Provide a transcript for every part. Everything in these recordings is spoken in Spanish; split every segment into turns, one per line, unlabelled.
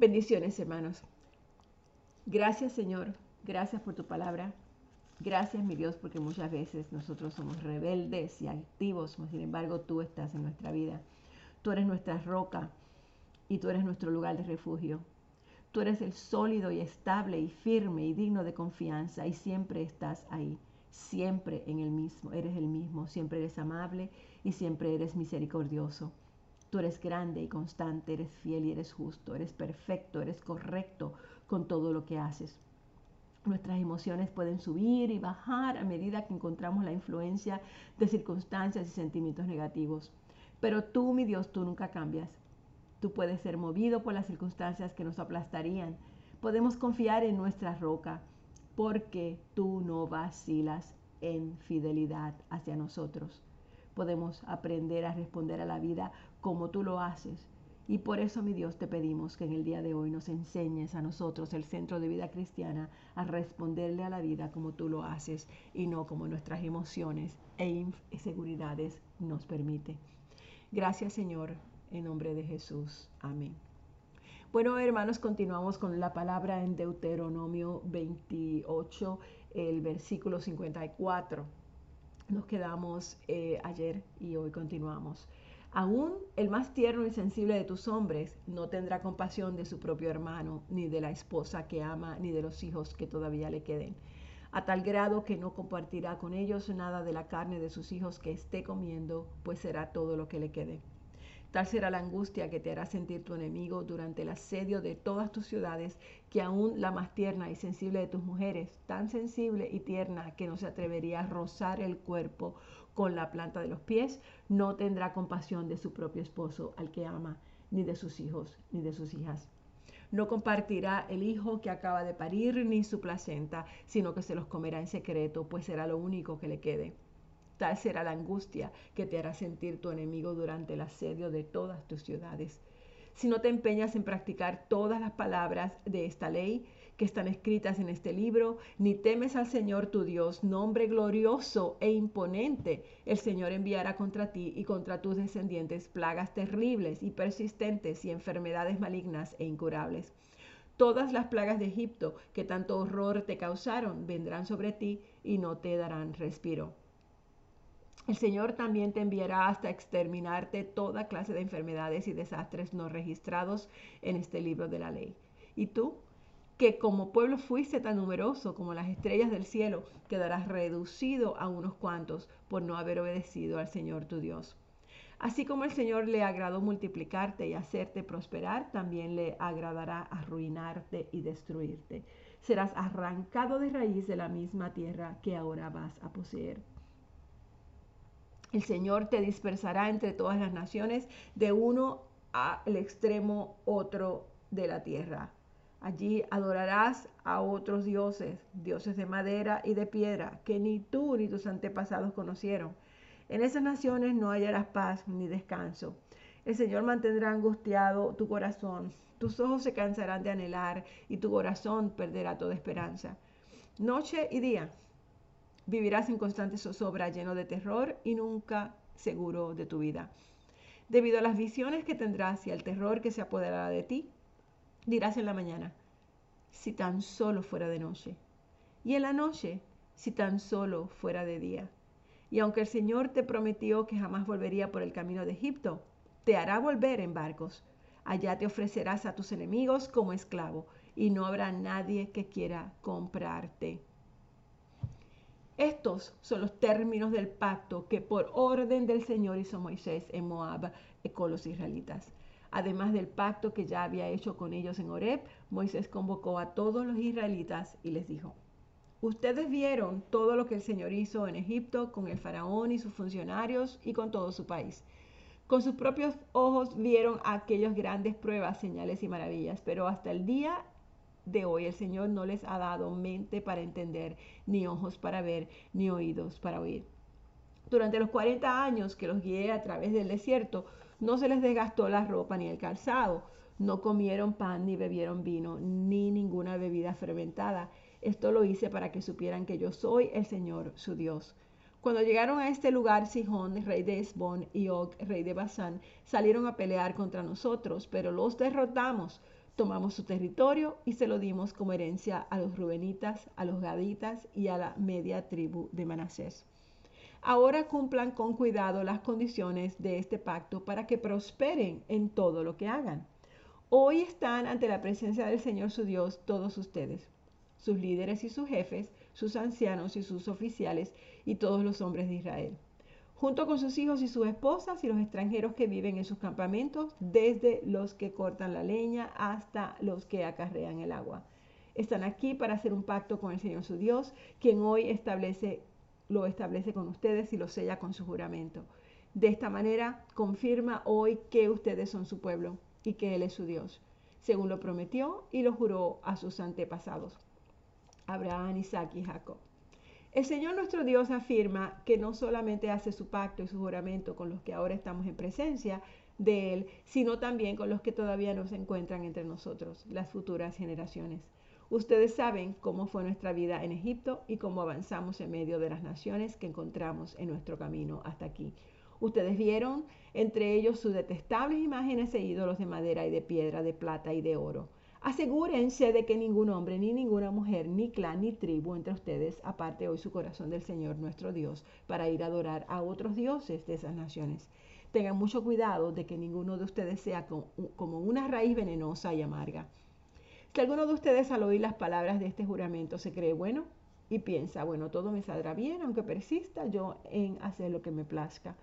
Bendiciones, hermanos. Gracias, Señor. Gracias por tu palabra. Gracias, mi Dios, porque muchas veces nosotros somos rebeldes y activos, sin embargo tú estás en nuestra vida. Tú eres nuestra roca y tú eres nuestro lugar de refugio. Tú eres el sólido y estable y firme y digno de confianza y siempre estás ahí, siempre en el mismo, eres el mismo, siempre eres amable y siempre eres misericordioso. Tú eres grande y constante, eres fiel y eres justo, eres perfecto, eres correcto con todo lo que haces. Nuestras emociones pueden subir y bajar a medida que encontramos la influencia de circunstancias y sentimientos negativos. Pero tú, mi Dios, tú nunca cambias. Tú puedes ser movido por las circunstancias que nos aplastarían. Podemos confiar en nuestra roca porque tú no vacilas en fidelidad hacia nosotros. Podemos aprender a responder a la vida como tú lo haces. Y por eso, mi Dios, te pedimos que en el día de hoy nos enseñes a nosotros, el Centro de Vida Cristiana, a responderle a la vida como tú lo haces y no como nuestras emociones e inseguridades nos permite. Gracias, Señor, en nombre de Jesús. Amén. Bueno, hermanos, continuamos con la palabra en Deuteronomio 28, el versículo 54. Nos quedamos eh, ayer y hoy continuamos. Aún el más tierno y sensible de tus hombres no tendrá compasión de su propio hermano, ni de la esposa que ama, ni de los hijos que todavía le queden, a tal grado que no compartirá con ellos nada de la carne de sus hijos que esté comiendo, pues será todo lo que le quede. Tal será la angustia que te hará sentir tu enemigo durante el asedio de todas tus ciudades, que aún la más tierna y sensible de tus mujeres, tan sensible y tierna que no se atrevería a rozar el cuerpo con la planta de los pies, no tendrá compasión de su propio esposo al que ama, ni de sus hijos, ni de sus hijas. No compartirá el hijo que acaba de parir, ni su placenta, sino que se los comerá en secreto, pues será lo único que le quede. Tal será la angustia que te hará sentir tu enemigo durante el asedio de todas tus ciudades. Si no te empeñas en practicar todas las palabras de esta ley que están escritas en este libro, ni temes al Señor tu Dios, nombre glorioso e imponente, el Señor enviará contra ti y contra tus descendientes plagas terribles y persistentes y enfermedades malignas e incurables. Todas las plagas de Egipto que tanto horror te causaron vendrán sobre ti y no te darán respiro. El Señor también te enviará hasta exterminarte toda clase de enfermedades y desastres no registrados en este libro de la ley. Y tú, que como pueblo fuiste tan numeroso como las estrellas del cielo, quedarás reducido a unos cuantos por no haber obedecido al Señor tu Dios. Así como el Señor le agradó multiplicarte y hacerte prosperar, también le agradará arruinarte y destruirte. Serás arrancado de raíz de la misma tierra que ahora vas a poseer. El Señor te dispersará entre todas las naciones, de uno al extremo otro de la tierra. Allí adorarás a otros dioses, dioses de madera y de piedra, que ni tú ni tus antepasados conocieron. En esas naciones no hallarás paz ni descanso. El Señor mantendrá angustiado tu corazón, tus ojos se cansarán de anhelar y tu corazón perderá toda esperanza. Noche y día Vivirás en constante zozobra, lleno de terror y nunca seguro de tu vida. Debido a las visiones que tendrás y al terror que se apoderará de ti, dirás en la mañana, si tan solo fuera de noche. Y en la noche, si tan solo fuera de día. Y aunque el Señor te prometió que jamás volvería por el camino de Egipto, te hará volver en barcos. Allá te ofrecerás a tus enemigos como esclavo, y no habrá nadie que quiera comprarte. Estos son los términos del pacto que por orden del Señor hizo Moisés en Moab con los israelitas. Además del pacto que ya había hecho con ellos en Horeb, Moisés convocó a todos los israelitas y les dijo, Ustedes vieron todo lo que el Señor hizo en Egipto con el faraón y sus funcionarios y con todo su país. Con sus propios ojos vieron aquellas grandes pruebas, señales y maravillas, pero hasta el día de hoy el Señor no les ha dado mente para entender, ni ojos para ver, ni oídos para oír. Durante los 40 años que los guié a través del desierto, no se les desgastó la ropa ni el calzado, no comieron pan ni bebieron vino, ni ninguna bebida fermentada. Esto lo hice para que supieran que yo soy el Señor, su Dios. Cuando llegaron a este lugar, Sihón, rey de Esbón, y Og, rey de Basán, salieron a pelear contra nosotros, pero los derrotamos Tomamos su territorio y se lo dimos como herencia a los rubenitas, a los gaditas y a la media tribu de Manasés. Ahora cumplan con cuidado las condiciones de este pacto para que prosperen en todo lo que hagan. Hoy están ante la presencia del Señor su Dios todos ustedes, sus líderes y sus jefes, sus ancianos y sus oficiales y todos los hombres de Israel junto con sus hijos y sus esposas y los extranjeros que viven en sus campamentos, desde los que cortan la leña hasta los que acarrean el agua. Están aquí para hacer un pacto con el Señor su Dios, quien hoy establece, lo establece con ustedes y lo sella con su juramento. De esta manera confirma hoy que ustedes son su pueblo y que Él es su Dios, según lo prometió y lo juró a sus antepasados, Abraham, Isaac y Jacob. El Señor nuestro Dios afirma que no solamente hace su pacto y su juramento con los que ahora estamos en presencia de Él, sino también con los que todavía no se encuentran entre nosotros, las futuras generaciones. Ustedes saben cómo fue nuestra vida en Egipto y cómo avanzamos en medio de las naciones que encontramos en nuestro camino hasta aquí. Ustedes vieron entre ellos sus detestables imágenes e ídolos de madera y de piedra, de plata y de oro Asegúrense de que ningún hombre, ni ninguna mujer, ni clan, ni tribu entre ustedes aparte hoy su corazón del Señor nuestro Dios para ir a adorar a otros dioses de esas naciones. Tengan mucho cuidado de que ninguno de ustedes sea como una raíz venenosa y amarga. Si alguno de ustedes al oír las palabras de este juramento se cree bueno y piensa, bueno, todo me saldrá bien, aunque persista yo en hacer lo que me plazca,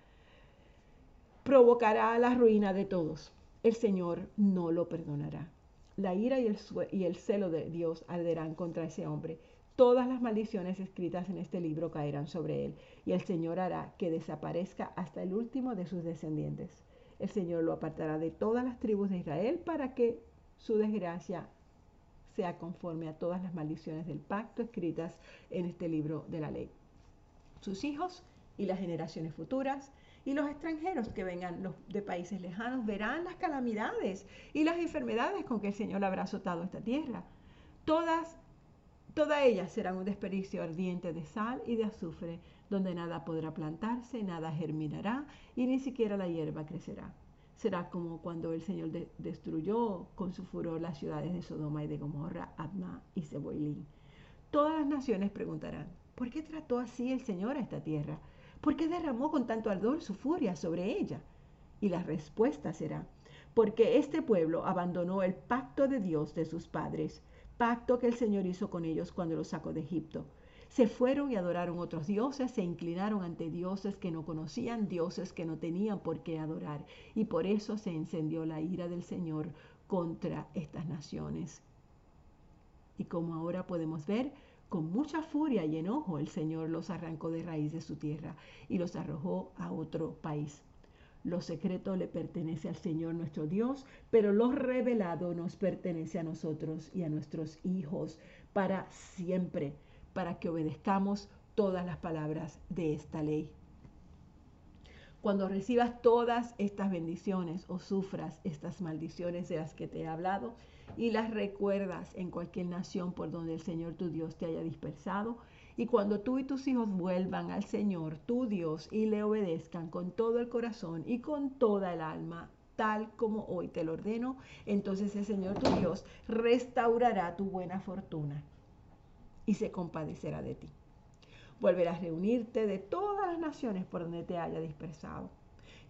provocará la ruina de todos. El Señor no lo perdonará la ira y el, celo de Dios arderán contra ese hombre. Todas las maldiciones escritas en este libro caerán sobre él, y el Señor hará que desaparezca hasta el último de sus descendientes. El Señor lo apartará de todas las tribus de Israel para que su desgracia sea conforme a todas las maldiciones del pacto escritas en este libro de la ley. Sus hijos y las generaciones futuras y los extranjeros que vengan de países lejanos verán las calamidades y las enfermedades con que el Señor habrá azotado esta tierra. Todas, todas ellas serán un desperdicio ardiente de sal y de azufre, donde nada podrá plantarse, nada germinará y ni siquiera la hierba crecerá. Será como cuando el Señor destruyó con su furor las ciudades de Sodoma y de Gomorra, Adma y Zeboilín. Todas las naciones preguntarán, ¿por qué trató así el Señor a esta tierra? ¿Por qué derramó con tanto ardor su furia sobre ella? Y la respuesta será, porque este pueblo abandonó el pacto de Dios de sus padres, pacto que el Señor hizo con ellos cuando los sacó de Egipto. Se fueron y adoraron otros dioses, se inclinaron ante dioses que no conocían, dioses que no tenían por qué adorar, y por eso se encendió la ira del Señor contra estas naciones. Y como ahora podemos ver, con mucha furia y enojo el Señor los arrancó de raíz de su tierra y los arrojó a otro país. Lo secreto le pertenece al Señor nuestro Dios, pero lo revelado nos pertenece a nosotros y a nuestros hijos para siempre, para que obedezcamos todas las palabras de esta ley. Cuando recibas todas estas bendiciones o sufras estas maldiciones de las que te he hablado, y las recuerdas en cualquier nación por donde el Señor tu Dios te haya dispersado. Y cuando tú y tus hijos vuelvan al Señor tu Dios y le obedezcan con todo el corazón y con toda el alma, tal como hoy te lo ordeno, entonces el Señor tu Dios restaurará tu buena fortuna y se compadecerá de ti. Volverás a reunirte de todas las naciones por donde te haya dispersado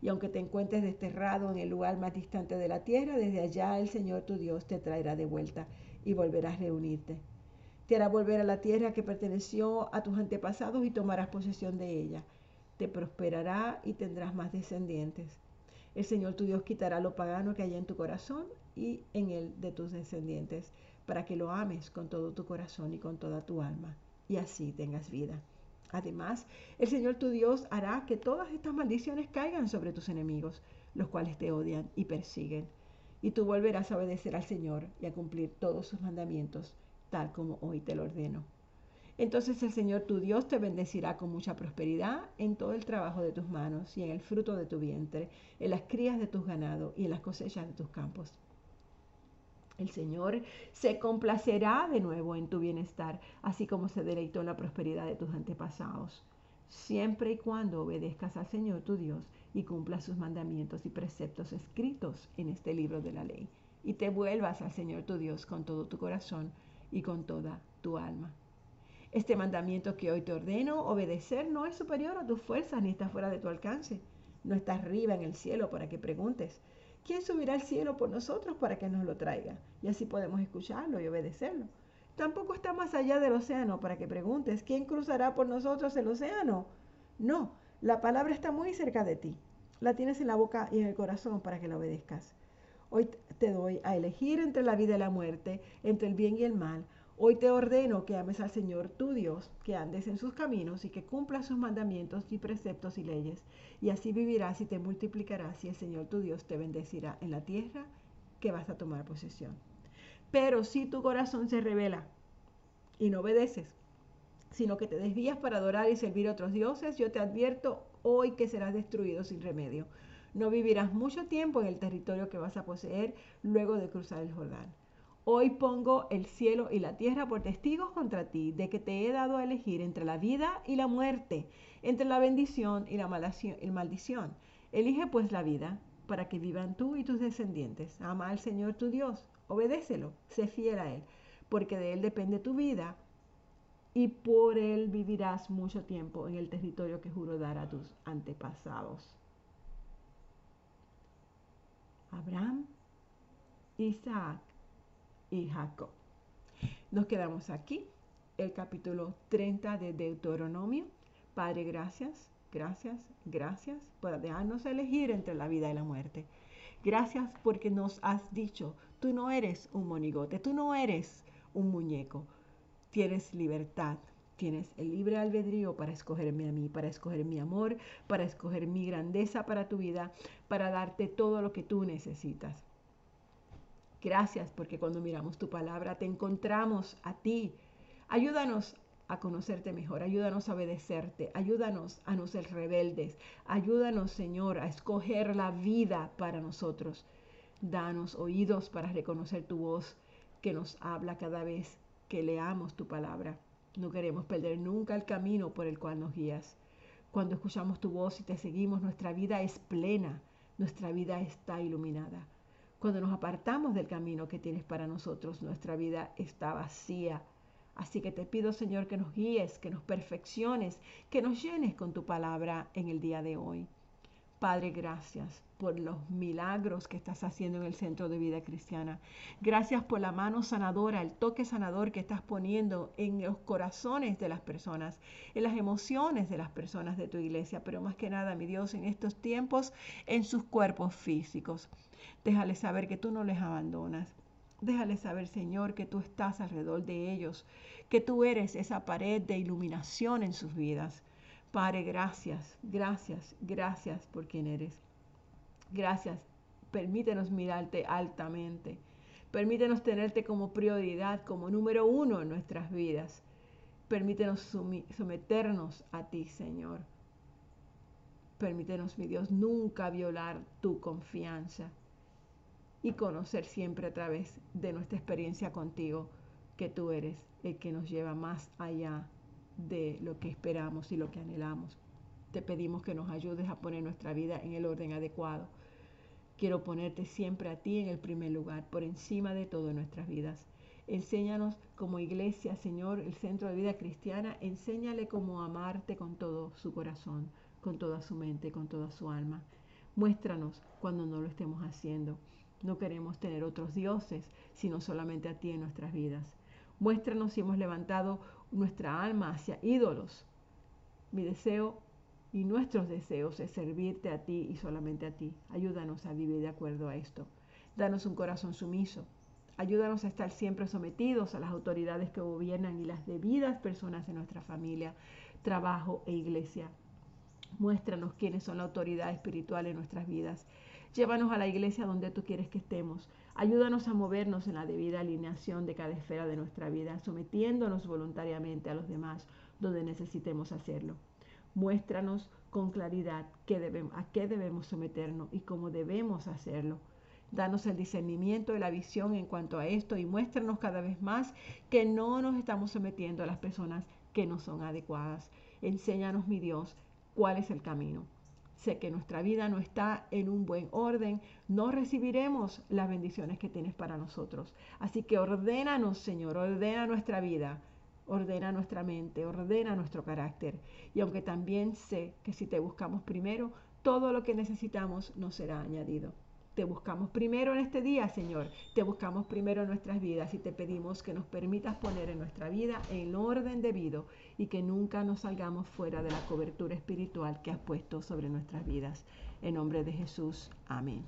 y aunque te encuentres desterrado en el lugar más distante de la tierra, desde allá el Señor tu Dios te traerá de vuelta y volverás a reunirte. Te hará volver a la tierra que perteneció a tus antepasados y tomarás posesión de ella. Te prosperará y tendrás más descendientes. El Señor tu Dios quitará lo pagano que hay en tu corazón y en el de tus descendientes, para que lo ames con todo tu corazón y con toda tu alma, y así tengas vida. Además, el Señor tu Dios hará que todas estas maldiciones caigan sobre tus enemigos, los cuales te odian y persiguen. Y tú volverás a obedecer al Señor y a cumplir todos sus mandamientos, tal como hoy te lo ordeno. Entonces el Señor tu Dios te bendecirá con mucha prosperidad en todo el trabajo de tus manos y en el fruto de tu vientre, en las crías de tus ganados y en las cosechas de tus campos el Señor se complacerá de nuevo en tu bienestar, así como se deleitó en la prosperidad de tus antepasados, siempre y cuando obedezcas al Señor tu Dios y cumplas sus mandamientos y preceptos escritos en este libro de la ley. y te vuelvas al Señor tu Dios con todo tu corazón y con toda tu alma. Este mandamiento que hoy te ordeno obedecer no es superior a tus fuerzas ni está fuera de tu alcance. No está arriba en el cielo para que preguntes, ¿quién subirá al cielo por nosotros para que nos lo traiga? Y así podemos escucharlo y obedecerlo. Tampoco está más allá del océano para que preguntes, ¿quién cruzará por nosotros el océano? No, la palabra está muy cerca de ti. La tienes en la boca y en el corazón para que la obedezcas. Hoy te doy a elegir entre la vida y la muerte, entre el bien y el mal. Hoy te ordeno que ames al Señor tu Dios, que andes en sus caminos y que cumplas sus mandamientos y preceptos y leyes. Y así vivirás y te multiplicarás y el Señor tu Dios te bendecirá en la tierra que vas a tomar posesión. Pero si tu corazón se revela y no obedeces, sino que te desvías para adorar y servir a otros dioses, yo te advierto hoy que serás destruido sin remedio. No vivirás mucho tiempo en el territorio que vas a poseer luego de cruzar el Jordán. Hoy pongo el cielo y la tierra por testigos contra ti, de que te he dado a elegir entre la vida y la muerte, entre la bendición y la maldición. Elige pues la vida, para que vivan tú y tus descendientes. Ama al Señor tu Dios, obedécelo, sé fiel a Él, porque de Él depende tu vida y por Él vivirás mucho tiempo en el territorio que juro dar a tus antepasados. Abraham, Isaac y Jacob. Nos quedamos aquí, el capítulo 30 de Deuteronomio. Padre, gracias, gracias, gracias por dejarnos elegir entre la vida y la muerte. Gracias porque nos has dicho Tú no eres un monigote, tú no eres un muñeco. Tienes libertad, tienes el libre albedrío para escogerme a mí, para escoger mi amor, para escoger mi grandeza para tu vida, para darte todo lo que tú necesitas. Gracias porque cuando miramos tu palabra te encontramos a ti. Ayúdanos a conocerte mejor, ayúdanos a obedecerte, ayúdanos a no ser rebeldes, ayúdanos Señor a escoger la vida para nosotros. Danos oídos para reconocer tu voz que nos habla cada vez que leamos tu palabra. No queremos perder nunca el camino por el cual nos guías. Cuando escuchamos tu voz y te seguimos, nuestra vida es plena, nuestra vida está iluminada. Cuando nos apartamos del camino que tienes para nosotros, nuestra vida está vacía. Así que te pido, Señor, que nos guíes, que nos perfecciones, que nos llenes con tu palabra en el día de hoy. Padre, gracias por los milagros que estás haciendo en el centro de vida cristiana. Gracias por la mano sanadora, el toque sanador que estás poniendo en los corazones de las personas, en las emociones de las personas de tu iglesia, pero más que nada, mi Dios, en estos tiempos, en sus cuerpos físicos. Déjales saber que tú no les abandonas. Déjales saber, Señor, que tú estás alrededor de ellos, que tú eres esa pared de iluminación en sus vidas. Padre, gracias, gracias, gracias por quien eres. Gracias. Permítenos mirarte altamente. Permítenos tenerte como prioridad, como número uno en nuestras vidas. Permítenos someternos a ti, Señor. Permítenos, mi Dios, nunca violar tu confianza y conocer siempre a través de nuestra experiencia contigo que tú eres el que nos lleva más allá de lo que esperamos y lo que anhelamos. Te pedimos que nos ayudes a poner nuestra vida en el orden adecuado. Quiero ponerte siempre a ti en el primer lugar, por encima de todo en nuestras vidas. Enséñanos como iglesia, Señor, el centro de vida cristiana, enséñale cómo amarte con todo su corazón, con toda su mente, con toda su alma. Muéstranos cuando no lo estemos haciendo. No queremos tener otros dioses, sino solamente a ti en nuestras vidas. Muéstranos si hemos levantado nuestra alma hacia ídolos. Mi deseo y nuestros deseos es servirte a ti y solamente a ti. Ayúdanos a vivir de acuerdo a esto. Danos un corazón sumiso. Ayúdanos a estar siempre sometidos a las autoridades que gobiernan y las debidas personas en nuestra familia, trabajo e iglesia. Muéstranos quiénes son la autoridad espiritual en nuestras vidas. Llévanos a la iglesia donde tú quieres que estemos. Ayúdanos a movernos en la debida alineación de cada esfera de nuestra vida, sometiéndonos voluntariamente a los demás donde necesitemos hacerlo. Muéstranos con claridad a qué debemos someternos y cómo debemos hacerlo. Danos el discernimiento y la visión en cuanto a esto y muéstranos cada vez más que no nos estamos sometiendo a las personas que no son adecuadas. Enséñanos, mi Dios, cuál es el camino. Sé que nuestra vida no está en un buen orden, no recibiremos las bendiciones que tienes para nosotros. Así que ordénanos, Señor, ordena nuestra vida, ordena nuestra mente, ordena nuestro carácter. Y aunque también sé que si te buscamos primero, todo lo que necesitamos nos será añadido. Te buscamos primero en este día, Señor. Te buscamos primero en nuestras vidas y te pedimos que nos permitas poner en nuestra vida el orden debido y que nunca nos salgamos fuera de la cobertura espiritual que has puesto sobre nuestras vidas. En nombre de Jesús. Amén.